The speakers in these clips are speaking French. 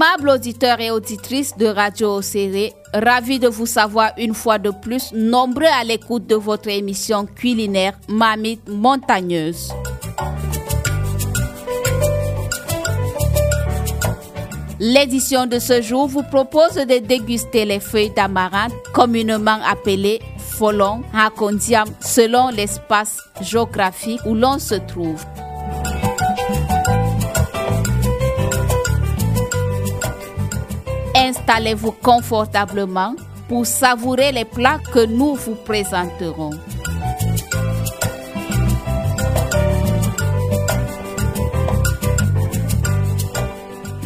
Aimables auditeurs et auditrices de Radio Océré, ravi de vous savoir une fois de plus nombreux à l'écoute de votre émission culinaire Mamite Montagneuse. L'édition de ce jour vous propose de déguster les feuilles d'amarante, communément appelées folon, hakondiam, selon l'espace géographique où l'on se trouve. Installez-vous confortablement pour savourer les plats que nous vous présenterons.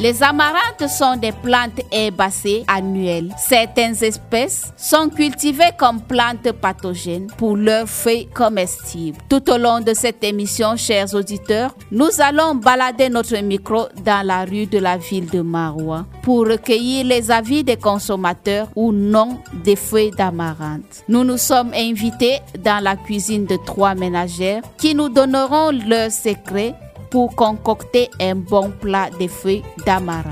Les amarantes sont des plantes herbacées annuelles. Certaines espèces sont cultivées comme plantes pathogènes pour leurs feuilles comestibles. Tout au long de cette émission, chers auditeurs, nous allons balader notre micro dans la rue de la ville de Maroua pour recueillir les avis des consommateurs ou non des feuilles d'amarante. Nous nous sommes invités dans la cuisine de trois ménagères qui nous donneront leurs secrets pour concocter un bon plat de feuilles d'amarante.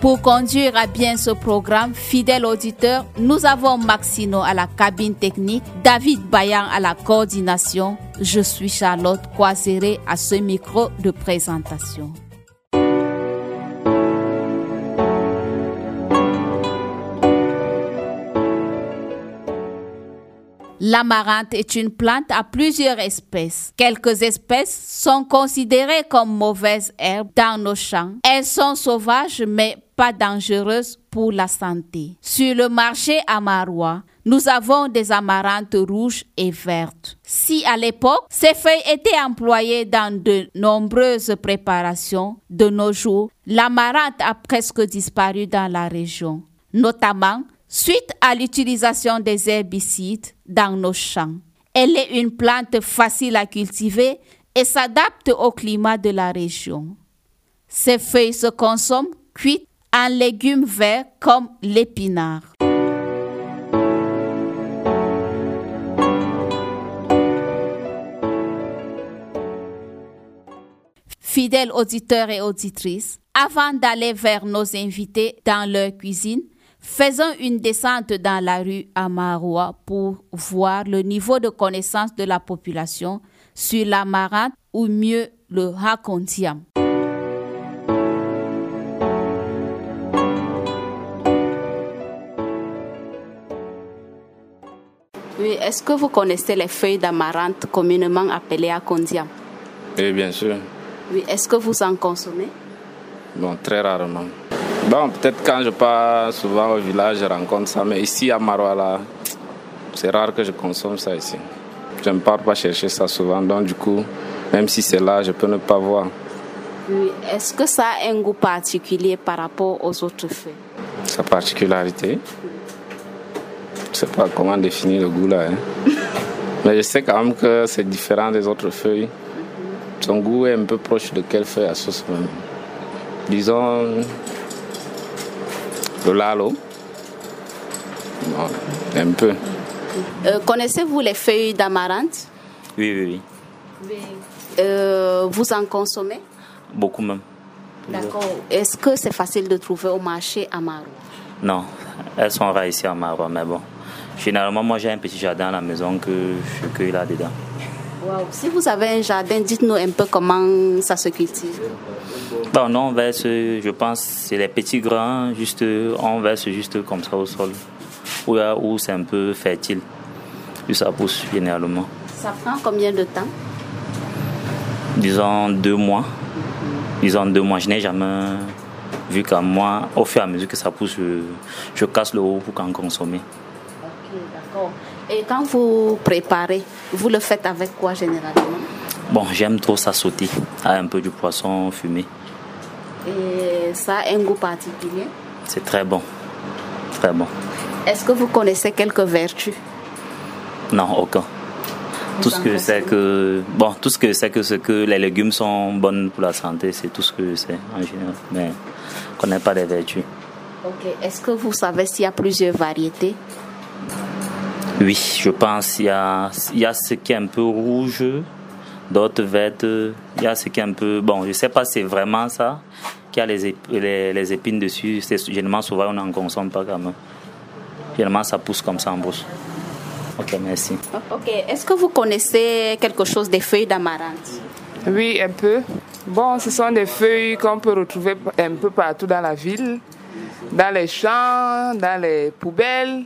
Pour conduire à bien ce programme, fidèle auditeur, nous avons Maxino à la cabine technique, David Bayan à la coordination. Je suis Charlotte Coiseré à ce micro de présentation. L'amarante est une plante à plusieurs espèces. Quelques espèces sont considérées comme mauvaises herbes dans nos champs. Elles sont sauvages mais pas dangereuses pour la santé. Sur le marché à Marois, nous avons des amarantes rouges et vertes. Si à l'époque, ces feuilles étaient employées dans de nombreuses préparations, de nos jours, l'amarante a presque disparu dans la région, notamment suite à l'utilisation des herbicides dans nos champs. Elle est une plante facile à cultiver et s'adapte au climat de la région. Ses feuilles se consomment cuites en légumes verts comme l'épinard. Fidèles auditeurs et auditrices, avant d'aller vers nos invités dans leur cuisine, Faisons une descente dans la rue Amaroua pour voir le niveau de connaissance de la population sur la marade ou mieux le Hakontiam. Oui, est-ce que vous connaissez les feuilles d'amarante communément appelées Hakontiam Oui, bien sûr. Oui, est-ce que vous en consommez? Bon, très rarement. Bon, peut-être quand je pars souvent au village, je rencontre ça, mais ici à Maroala, c'est rare que je consomme ça ici. Je ne pars pas chercher ça souvent, donc du coup, même si c'est là, je peux ne pas voir. Oui. Est-ce que ça a un goût particulier par rapport aux autres feuilles Sa particularité? Je ne sais pas comment définir le goût là. Hein. mais je sais quand même que c'est différent des autres feuilles. Son goût est un peu proche de quelle feuille à sauce même. Disons, le lalo. un peu. Euh, Connaissez-vous les feuilles d'amarante Oui, oui, oui. Euh, vous en consommez? Beaucoup même. D'accord. Est-ce que c'est facile de trouver au marché à Marois Non, elles sont rares ici à Marois, mais bon. Généralement, moi j'ai un petit jardin à la maison que je cueille là-dedans. Wow. Si vous avez un jardin, dites-nous un peu comment ça se cultive. Bon, non, on verse, je pense, c'est les petits grains, juste, on verse juste comme ça au sol, où, où c'est un peu fertile, puis ça pousse généralement. Ça prend combien de temps? Disons deux mois. Disons deux mois. Je n'ai jamais vu qu'à moi, au fur et à mesure que ça pousse, je, je casse le haut pour en consommer. Et quand vous préparez, vous le faites avec quoi généralement Bon, j'aime trop ça sauter, avec un peu du poisson fumé. Et ça a un goût particulier C'est très bon. Très bon. Est-ce que vous connaissez quelques vertus Non, aucun. tout ce que sais que bon, tout ce que sais que c'est que les légumes sont bons pour la santé, c'est tout ce que je sais en général. Mais je connais pas les vertus. Ok. Est-ce que vous savez s'il y a plusieurs variétés Oui, je pense il y a il y a ce qui est un peu rouge d'autres vertes. Il y a ce qui est un peu. Bon, je ne sais pas si c'est vraiment ça, qui a les, les, épines dessus. Généralement, souvent, on n'en consomme pas quand même. Généralement, ça pousse comme ça en brousse. Ok, merci. Ok, est-ce que vous connaissez quelque chose des feuilles d'amarante Oui, un peu. Bon, ce sont des feuilles qu'on peut retrouver un peu partout dans la ville, dans les champs, dans les poubelles.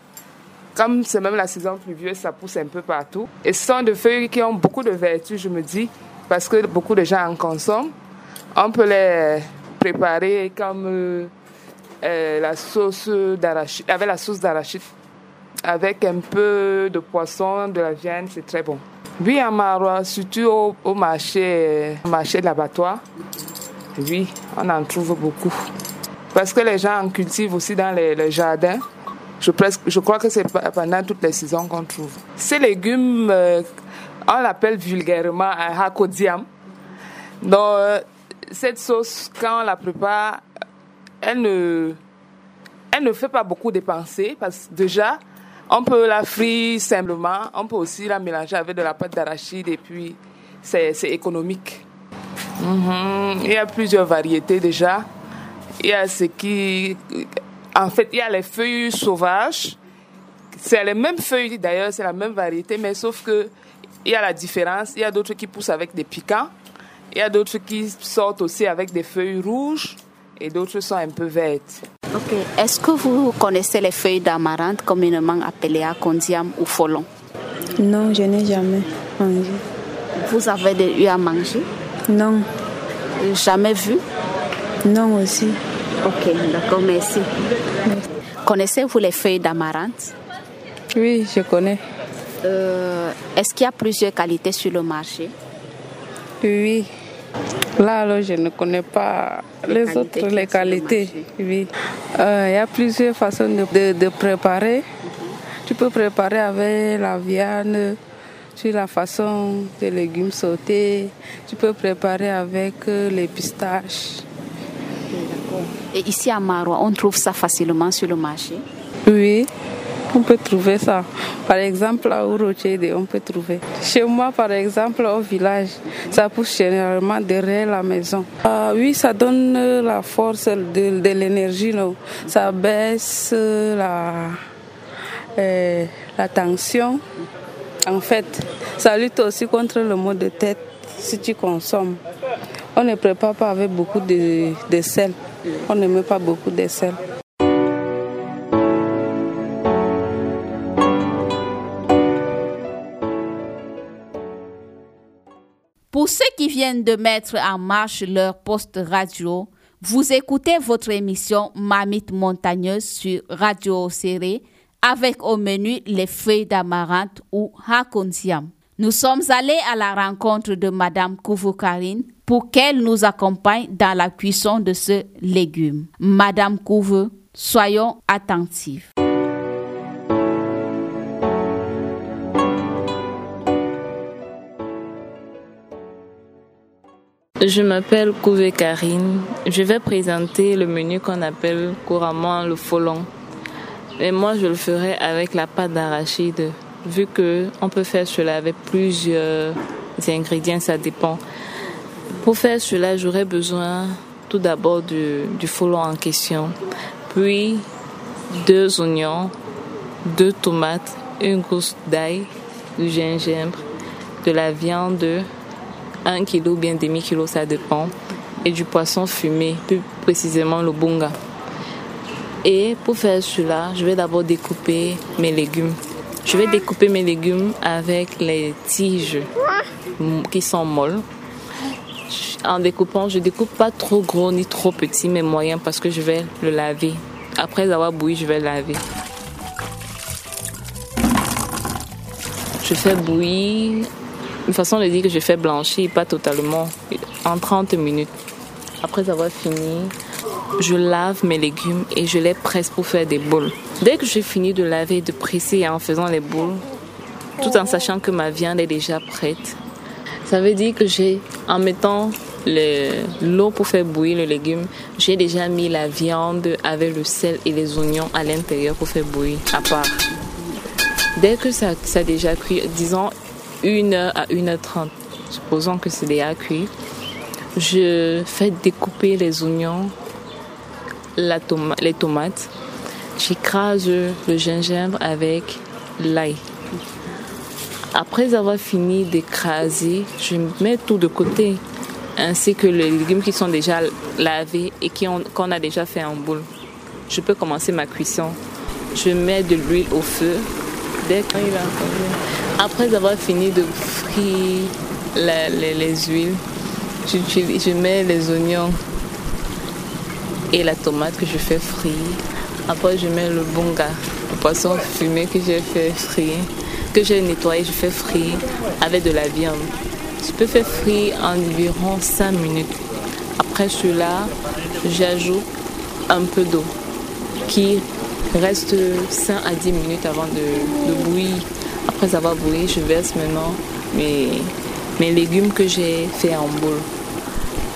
Comme c'est même la saison pluvieuse, ça pousse un peu partout. Et ce sont des feuilles qui ont beaucoup de vertus, je me dis, parce que beaucoup de gens en consomment. On peut les préparer comme euh, euh, la sauce d'arachide, avec la sauce d'arachide, avec un peu de poisson, de la viande, c'est très bon. Oui, à Marois, surtout au, marché, au marché de l'abattoir, oui, on en trouve beaucoup. Parce que les gens en cultivent aussi dans les, jardins. Je, presque, je crois que c'est pendant toutes les saisons qu'on trouve. Ces légumes, euh, on l'appelle vulgairement un hakodiam. Donc, euh, cette sauce, quand on la prépare, elle ne, elle ne fait pas beaucoup dépenser parce que déjà, on peut la frire simplement, on peut aussi la mélanger avec de la pâte d'arachide et puis c'est économique. Mhm. Il y a plusieurs variétés déjà. Il y a ce qui. En fait, il y a les feuilles sauvages. C'est les mêmes feuilles d'ailleurs, c'est la même variété, mais sauf que il y a la différence. Il y a d'autres qui poussent avec des piquants. Il y a d'autres qui sortent aussi avec des feuilles rouges et d'autres sont un peu vertes. Ok. Est-ce que vous connaissez les feuilles d'amarante communément appelées acondiam ou folon? Non, je n'ai jamais mangé. Vous avez eu à manger? Non. Jamais vu? Non aussi. Ok, d'accord, merci. Connaissez-vous les feuilles d'amarante? Oui, je connais. Euh, est-ce qu'il y a plusieurs qualités sur le marché? Oui. Là, alors, je ne connais pas les, autres, les qualités. Oui. Euh, il y a plusieurs façons de, de, préparer. Tu peux préparer avec la viande, sur la façon des légumes sautés. Tu peux préparer avec euh, les pistaches. Et ici à Marois, on trouve ça facilement sur le marché Oui on peut trouver ça. Par exemple, à Urochede, on peut trouver. Chez moi, par exemple, au village, ça pousse généralement derrière la maison. Ah, oui, ça donne la force de, l'énergie. Ça baisse la, euh, la tension. En fait, ça lutte aussi contre le maux de tête si tu consommes. On ne prépare pas avec beaucoup de sel. On ne met pas beaucoup de sel. Pour ceux qui viennent de mettre en marche leur poste radio, vous écoutez votre émission Mamite montagneuse sur Radio Serré avec au menu les feuilles d'amarante ou hakonsiam. Nous sommes allés à la rencontre de Madame Karine pour qu'elle nous accompagne dans la cuisson de ce légume. Madame Couve, soyons attentifs. Je m'appelle Kouvé Karine. Je vais présenter le menu qu'on appelle couramment le folon. Et moi, je le ferai avec la pâte d'arachide, vu que on peut faire cela avec plusieurs ingrédients, ça dépend. Pour faire cela, j'aurai besoin tout d'abord du, du folon en question, puis deux oignons, deux tomates, une gousse d'ail, du gingembre, de la viande, 1 kg ou bien demi-kilo, ça dépend, et du poisson fumé, plus précisément le bunga. Et pour faire cela, je vais d'abord découper mes légumes. Je vais découper mes légumes avec les tiges qui sont molles. En découpant, je découpe pas trop gros ni trop petit, mais moyen parce que je vais le laver. Après avoir bouilli, je vais le laver. Je fais bouillir une façon de dire que je fais blanchir, pas totalement, en 30 minutes. Après avoir fini, je lave mes légumes et je les presse pour faire des boules. Dès que j'ai fini de laver et de presser en faisant les boules, tout en sachant que ma viande est déjà prête, ça veut dire que j'ai, en mettant l'eau pour faire bouillir le légume, j'ai déjà mis la viande avec le sel et les oignons à l'intérieur pour faire bouillir à part. Dès que ça, ça a déjà cuit, disons 1h à 1h30. supposons que c'est déjà cuit, je fais découper les oignons, la les tomates, j'écrase le gingembre avec l'ail. Après avoir fini d'écraser, je mets tout de côté, ainsi que les légumes qui sont déjà lavés et qu'on a déjà fait en boule. Je peux commencer ma cuisson. Je mets de l'huile au feu. Dès Après avoir fini de frire les, huiles, je, je mets les oignons et la tomate que je fais frire. Après, je mets le bonga, le poisson fumé que j'ai fait frire que j'ai nettoyé, je fais frire avec de la viande. Je peux faire frire environ 5 minutes. Après cela, j'ajoute un peu d'eau qui reste 5 à 10 minutes avant de, bouillir. Après avoir bouilli, je verse maintenant mes, mes légumes que j'ai fait en boule.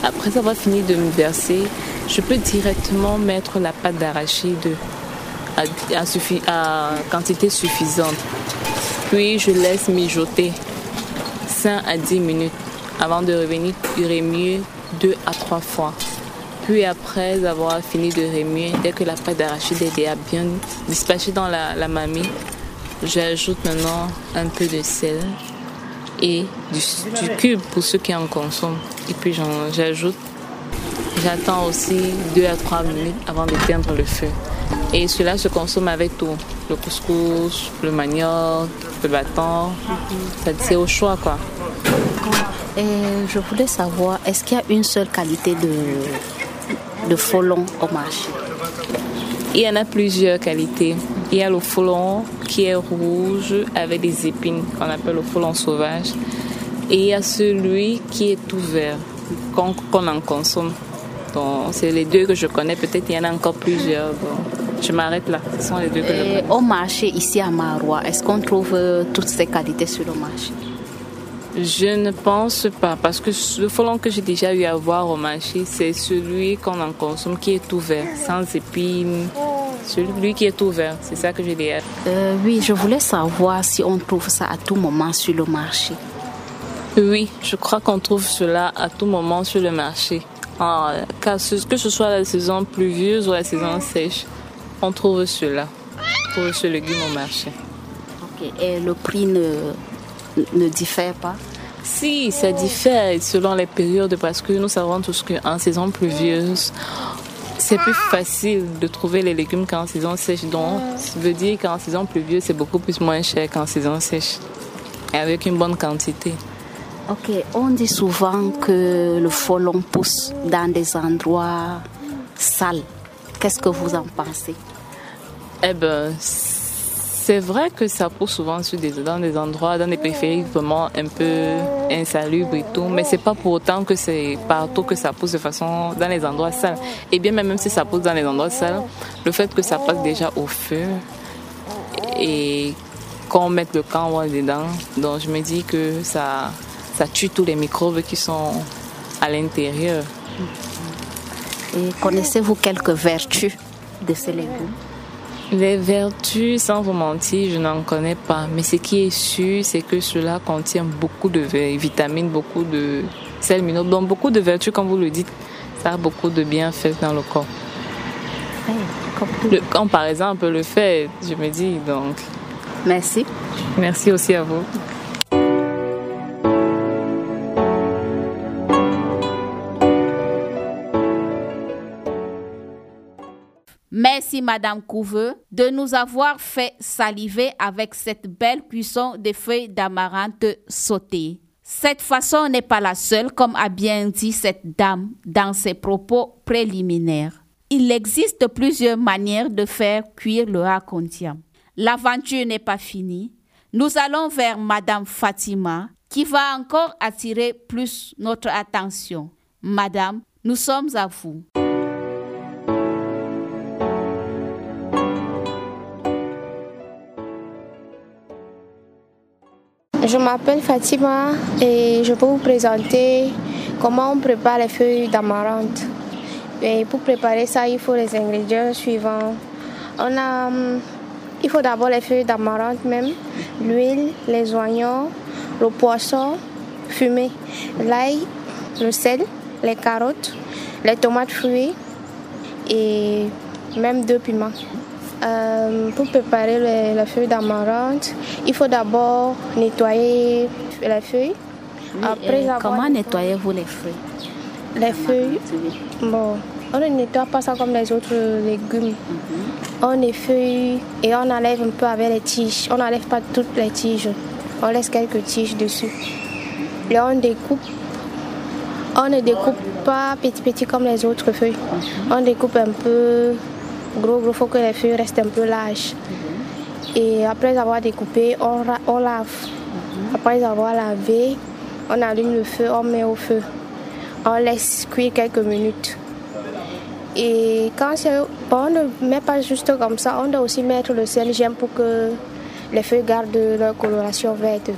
Après avoir fini de me verser, je peux directement mettre la pâte d'arachide à, à, quantité suffisante. Puis je laisse mijoter 5 à 10 minutes avant de revenir remuer 2 à 3 fois. Puis après avoir fini de remuer, dès que la pâte d'arachide est bien dispatchée dans la, la mamie, j'ajoute maintenant un peu de sel et du, cube pour ceux qui en consomment. Et puis j'ajoute, j'attends aussi 2 à 3 minutes avant d'éteindre le feu. Et cela se consomme avec tout. Le couscous, le manioc, le bâton. C'est au choix, quoi. Et je voulais savoir, est-ce qu'il y a une seule qualité de, de folon au marché? Il y en a plusieurs qualités. Il y a le folon qui est rouge avec des épines, qu'on appelle le folon sauvage. Et il y a celui qui est tout vert, qu'on en consomme. Donc, c'est les deux que je connais. Peut-être il y en a encore plusieurs. Je m'arrête là. Ce sont les deux que je Au marché ici à Marois, est-ce qu'on trouve euh, toutes ces qualités sur le marché? Je ne pense pas parce que le folon que j'ai déjà eu à voir au marché, c'est celui qu'on en consomme qui est ouvert, sans épines. Celui qui est ouvert, c'est ça que j'ai dit. Euh, oui, je voulais savoir si on trouve ça à tout moment sur le marché. Oui, je crois qu'on trouve cela à tout moment sur le marché. Ah, que ce soit la saison pluvieuse ou la saison sèche on trouve cela. On trouve ce légume au marché. Et le prix ne, ne diffère pas Si, ça diffère selon les périodes parce que nous savons tous qu'en saison pluvieuse, c'est plus facile de trouver les légumes qu'en saison sèche. Donc, ça veut dire qu'en saison pluvieuse, c'est beaucoup plus moins cher qu'en saison sèche. Et avec une bonne quantité. Ok, on dit souvent que le folon pousse dans des endroits sales. Qu'est-ce que vous en pensez? Eh ben, c'est vrai que ça pousse souvent sur des, dans des endroits, dans des périphériques vraiment un peu insalubres et tout, mais c'est pas pour autant que c'est partout que ça pousse de façon dans les endroits sales. Et bien même si ça pousse dans les endroits sales, le fait que ça passe déjà au feu et qu'on mette le camp dedans, donc je me dis que ça, ça tue tous les microbes qui sont à l'intérieur. Et connaissez-vous quelques vertus de ces légumes? Les vertus, sans vous mentir, je n'en connais pas. Mais ce qui est sûr, c'est que cela contient beaucoup de vitamines, beaucoup de sel minéraux, donc beaucoup de vertus, comme vous le dites. Ça a beaucoup de bienfaits dans le corps. Le, quand par exemple le fait, je me dis donc. Merci. Merci aussi à vous. Merci Madame Couveux de nous avoir fait saliver avec cette belle cuisson des feuilles d'amarante sautées. Cette façon n'est pas la seule, comme a bien dit cette dame dans ses propos préliminaires. Il existe plusieurs manières de faire cuire le racontiam. L'aventure n'est pas finie. Nous allons vers Madame Fatima qui va encore attirer plus notre attention. Madame, nous sommes à vous. Je m'appelle Fatima et je peux vous présenter comment on prépare les feuilles d'amarante. Et pour préparer ça, il faut les ingrédients suivants. On a, il faut d'abord les feuilles d'amarante même, l'huile, les oignons, le poisson fumées, l'ail, le sel, les carottes, les tomates fruits et même deux piments. Euh, pour préparer les, les feuilles d'amarante, il faut d'abord nettoyer les feuilles. Après avoir comment nettoyez-vous les feuilles? Les feuilles, bon, on ne nettoie pas ça comme les autres légumes. On les feuille et on enlève un peu avec les tiges. On n'enlève pas toutes les tiges. On laisse quelques tiges dessus. Et on découpe. On ne découpe pas petit petit comme les autres feuilles. On découpe un peu gros gros. Il faut que les feuilles restent un peu larges. Et après avoir découpé, on, on lave. Après avoir lavé, on allume le feu, on met au feu. On laisse cuire quelques minutes. Et quand on ne met pas juste comme ça, on doit aussi mettre le sel j'aime pour que les feuilles gardent leur coloration verte.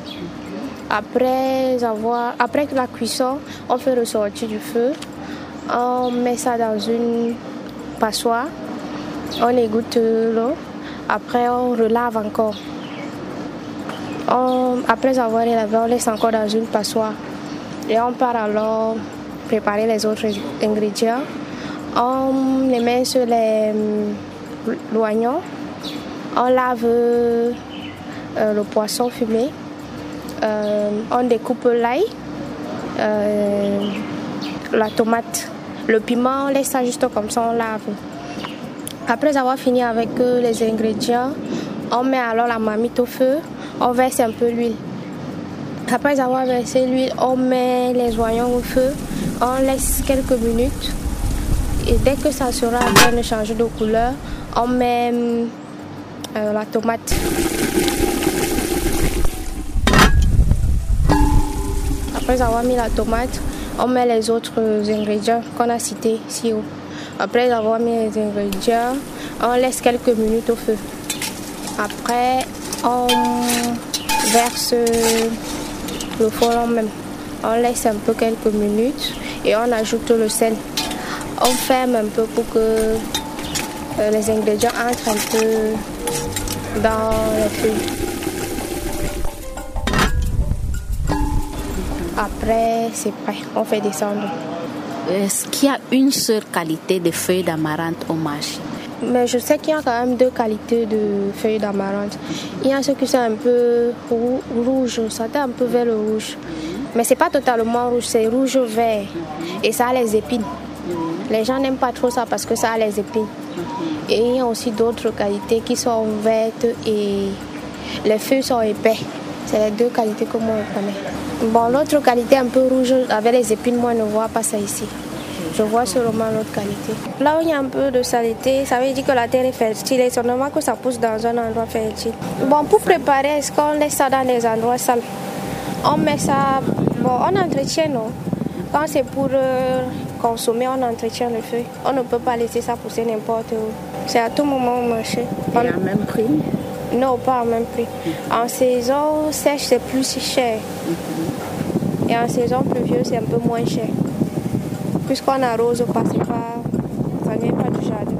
Après, avoir, après la cuisson, on fait ressortir du feu. On met ça dans une passoire. On égoutte l'eau. Après, on relave encore. après avoir lavé, on laisse encore dans une passoire. Et on part alors préparer les autres ingrédients. On les met sur les l'oignon. On lave euh, le poisson fumé. Euh, on découpe l'ail, euh, la tomate, le piment, on laisse ça juste comme ça, on lave. Après avoir fini avec les ingrédients, on met alors la marmite au feu, on verse un peu l'huile. Après avoir versé l'huile, on met les oignons au feu, on laisse quelques minutes. Et dès que ça sera en train de couleur, on met la tomate. Après avoir mis la tomate, on met les autres ingrédients qu'on a cités ici haut. Après avoir mis les ingrédients, on laisse quelques minutes au feu. Après, on verse le fromage même. On laisse un peu quelques minutes et on ajoute le sel. On ferme un peu pour que euh, les ingrédients entrent un peu dans le feu. Après, c'est prêt, on fait descendre. Est-ce qu'il y a une seule qualité de feuilles d'amarante au marché? Mais je sais qu'il y a quand même deux qualités de feuilles d'amarante. Il y a ceux qui sont un peu rouges, ça tend un peu vers le rouge. Mais c'est pas totalement rouge, c'est rouge vert. Et ça a les épines. Les gens n'aiment pas trop ça parce que ça a les épines. Et il y a aussi d'autres qualités qui sont vertes et les feuilles sont épais. C'est les deux qualités que moi je connais. Bon, l'autre qualité un peu rouge avec les épines, moi je ne vois pas ça ici. Je vois seulement l'autre qualité. Là où il y a un peu de saleté, ça veut dire que la terre est fertile et c'est normal que ça pousse dans un endroit fertile. Bon, pour préparer, est-ce qu'on laisse ça dans des endroits sales? On met ça, bon, on entretient, non? Quand c'est pour euh, consommer, on entretient le feu. On ne peut pas laisser ça pousser n'importe où. C'est à tout moment au marché. On a même prix? Non, pas au même prix. En saison sèche, c'est plus cher. Et en saison pluvieuse, c'est un peu moins cher. Puisqu'on arrose pas, c'est pas, ça vient pas du jardin.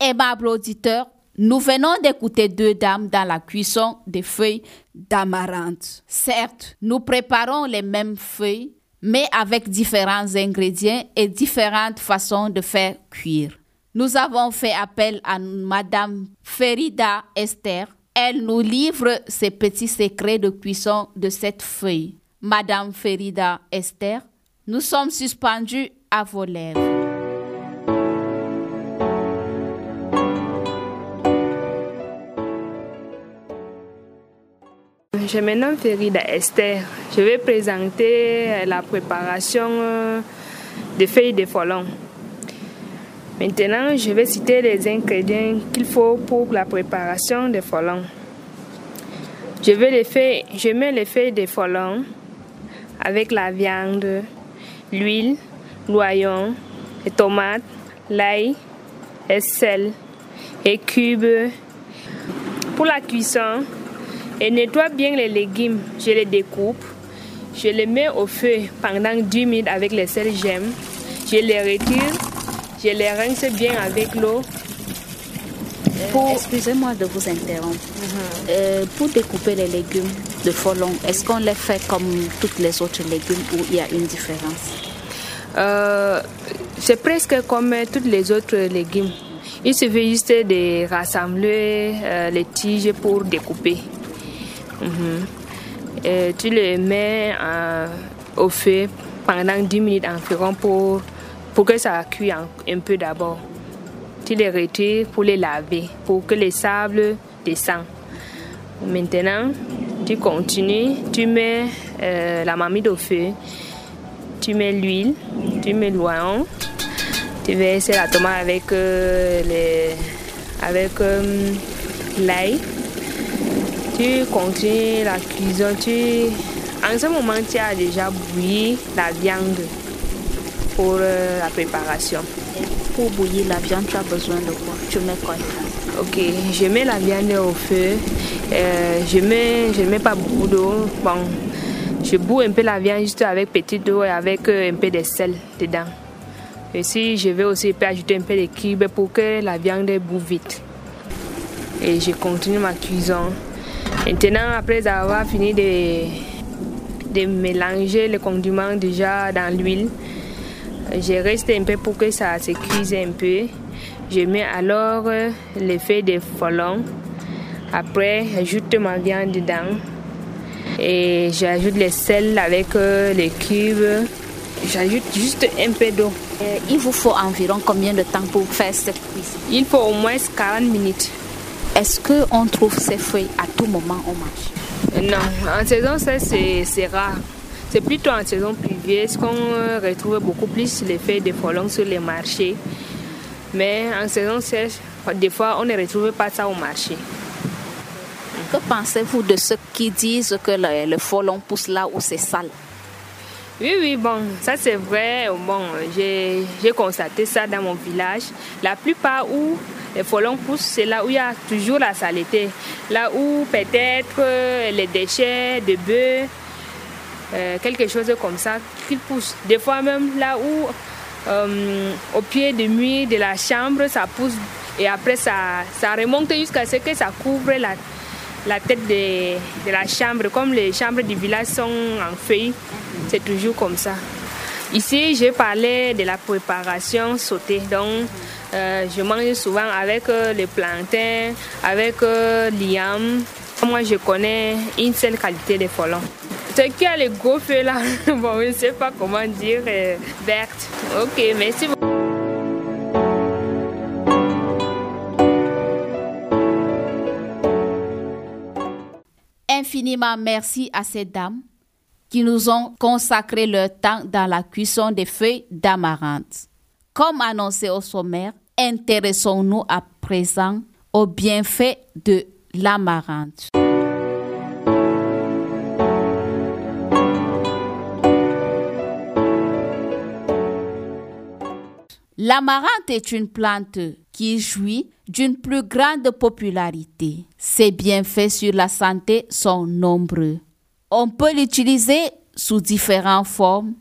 Aimable auditeur, nous venons d'écouter deux dames dans la cuisson des feuilles d'amarante. Certes, nous préparons les mêmes feuilles, mais avec différents ingrédients et différentes façons de faire cuire. Nous avons fait appel à Madame Ferida Esther. Elle nous livre ses petits secrets de cuisson de cette feuille. Madame Ferida Esther, nous sommes suspendus à vos lèvres. Je me nomme Ferida Esther. Je vais présenter la préparation euh, des feuilles de folon. Maintenant, je vais citer les ingrédients qu'il faut pour la préparation des folons. Je, vais les mets les feuilles de folon avec la viande, l'huile, l'oignon, les tomates, l'ail, le sel et cubes. Pour la cuisson, et nettoie bien les légumes. Je les découpe. Je les mets au feu pendant 10 minutes avec les sel j'aime. Je les retire. Je les rince bien avec l'eau. Euh, excusez-moi de vous interrompre. Euh, pour découper les légumes de folon, est-ce qu'on les fait comme toutes les autres légumes ou il y a une différence? Euh, C'est presque comme toutes les autres légumes. Il suffit juste de rassembler les tiges pour découper. Mhm. tu les mets au feu pendant 10 minutes environ pour, pour que ça cuise un peu d'abord tu les retires pour les laver, pour que les sables descendent. Maintenant, tu continues, tu mets euh, la marmite au feu, tu mets l'huile, tu mets l'oignon, tu verses la tomate avec euh, avec euh, l'ail. Tu continues la cuisson, tu, en ce moment tu as déjà bouilli la viande pour la préparation pour bouillir la viande, tu as besoin de quoi? Tu mets quoi? Ok, je mets la viande au feu. Euh, je mets, je ne mets pas beaucoup d'eau. Bon, je boue un peu la viande juste avec petite eau et avec euh, un peu de sel dedans. Et si je vais aussi ajouter un peu de cubes pour que la viande boue vite. Et je continue ma cuisson. Maintenant, après avoir fini de, de mélanger les condiments déjà dans l'huile, je reste un peu pour que ça se cuise un peu. Je mets alors les feuilles de folon. Après, j'ajoute ma viande dedans. Et j'ajoute le sel avec euh, les cubes. J'ajoute juste un peu d'eau. Euh, il vous faut environ combien de temps pour faire cette cuisson Il faut au moins 40 minutes. Est-ce qu'on trouve ces feuilles à tout moment au marché? Non, en saison, ça c'est rare. C'est plutôt en saison pluvieuse qu'on retrouve beaucoup plus les feuilles de folon sur les marchés? Mais en saison sèche, des fois, on ne retrouve pas ça au marché. Que pensez-vous de ceux qui disent que le, le folon pousse là où c'est sale? Oui, oui, bon, ça c'est vrai. Bon, j'ai constaté ça dans mon village. La plupart où les folons poussent, c'est là où il y a toujours la saleté. Là où peut-être les déchets de bœufs euh, quelque chose comme ça qu'il pousse. Des fois même là où euh, au pied de mur de la chambre ça pousse et après ça, ça remonte jusqu'à ce que ça couvre la, la tête de, la chambre. Comme les chambres du village sont en feuilles, c'est toujours comme ça. Ici, j'ai parlé de la préparation sautée. Donc, euh, je mange souvent avec le plantain, avec l'iam. Moi, je connais une seule qualité de folon. C'est les gros feux là? Bon, je ne sais pas comment dire. Euh, Berthe. Ok, merci beaucoup. Infiniment merci à ces dames qui nous ont consacré leur temps dans la cuisson des feuilles d'amarante. Comme annoncé au sommaire, intéressons-nous à présent aux bienfaits de l'amarante. L'amarante est une plante qui jouit d'une plus grande popularité. Ses bienfaits sur la santé sont nombreux. On peut l'utiliser sous différentes formes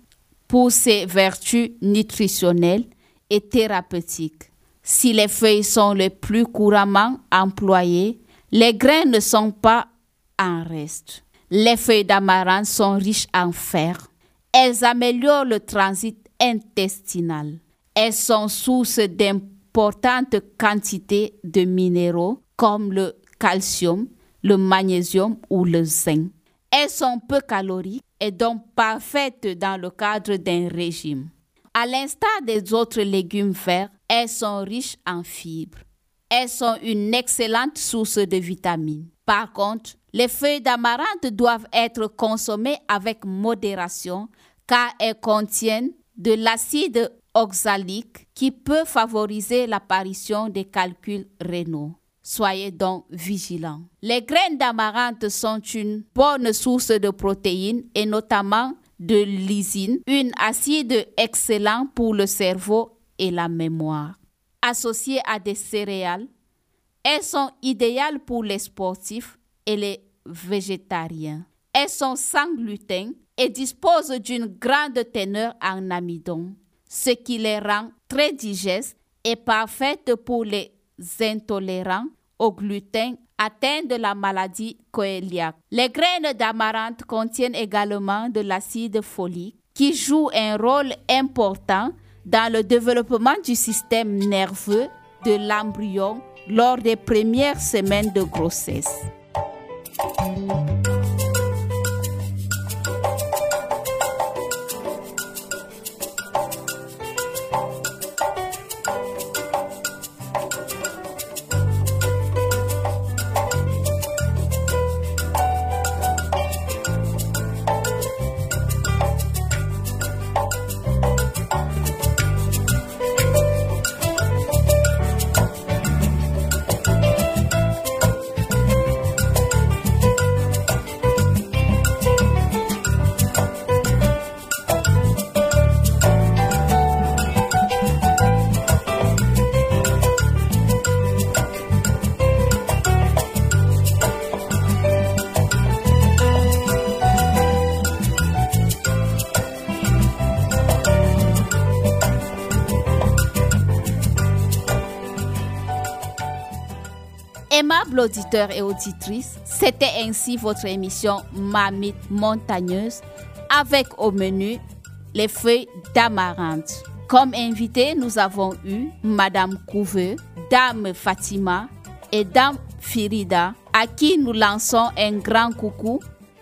pour ses vertus nutritionnelles et thérapeutiques. Si les feuilles sont les plus couramment employées, les grains ne sont pas en reste. Les feuilles d'amarante sont riches en fer. Elles améliorent le transit intestinal. Elles sont source d'importantes quantités de minéraux comme le calcium, le magnésium ou le zinc. Elles sont peu caloriques et donc parfaites dans le cadre d'un régime. À l'instar des autres légumes verts, elles sont riches en fibres. Elles sont une excellente source de vitamines. Par contre, les feuilles d'amarante doivent être consommées avec modération car elles contiennent de l'acide oxalique qui peut favoriser l'apparition des calculs rénaux. Soyez donc vigilants. Les graines d'amarante sont une bonne source de protéines et notamment de lysine, une acide excellent pour le cerveau et la mémoire. Associées à des céréales, elles sont idéales pour les sportifs et les végétariens. Elles sont sans gluten et disposent d'une grande teneur en amidon ce qui les rend très digestes et parfaite pour les intolérants au gluten atteints de la maladie coéliaque. Les graines d'amarante contiennent également de l'acide folique qui joue un rôle important dans le développement du système nerveux de l'embryon lors des premières semaines de grossesse. Aimables auditeurs et auditrices, c'était ainsi votre émission Mamite montagneuse avec au menu les feuilles d'amarante. Comme invité, nous avons eu Madame Couveux, Dame Fatima et Dame Firida, à qui nous lançons un grand coucou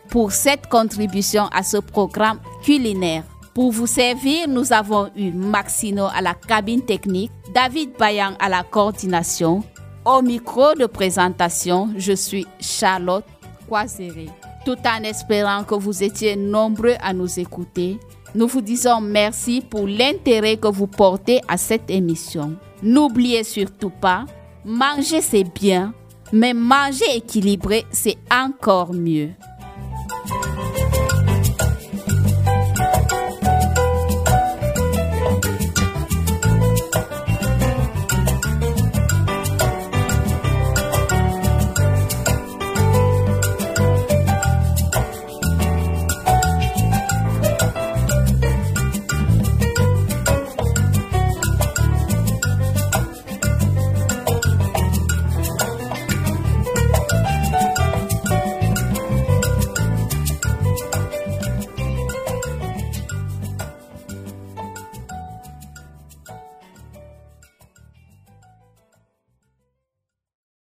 pour cette contribution à ce programme culinaire. Pour vous servir, nous avons eu Maxino à la cabine technique, David Bayan à la coordination au micro de présentation, je suis Charlotte Coiseré. Tout en espérant que vous étiez nombreux à nous écouter, nous vous disons merci pour l'intérêt que vous portez à cette émission. N'oubliez surtout pas, manger c'est bien, mais manger équilibré c'est encore mieux.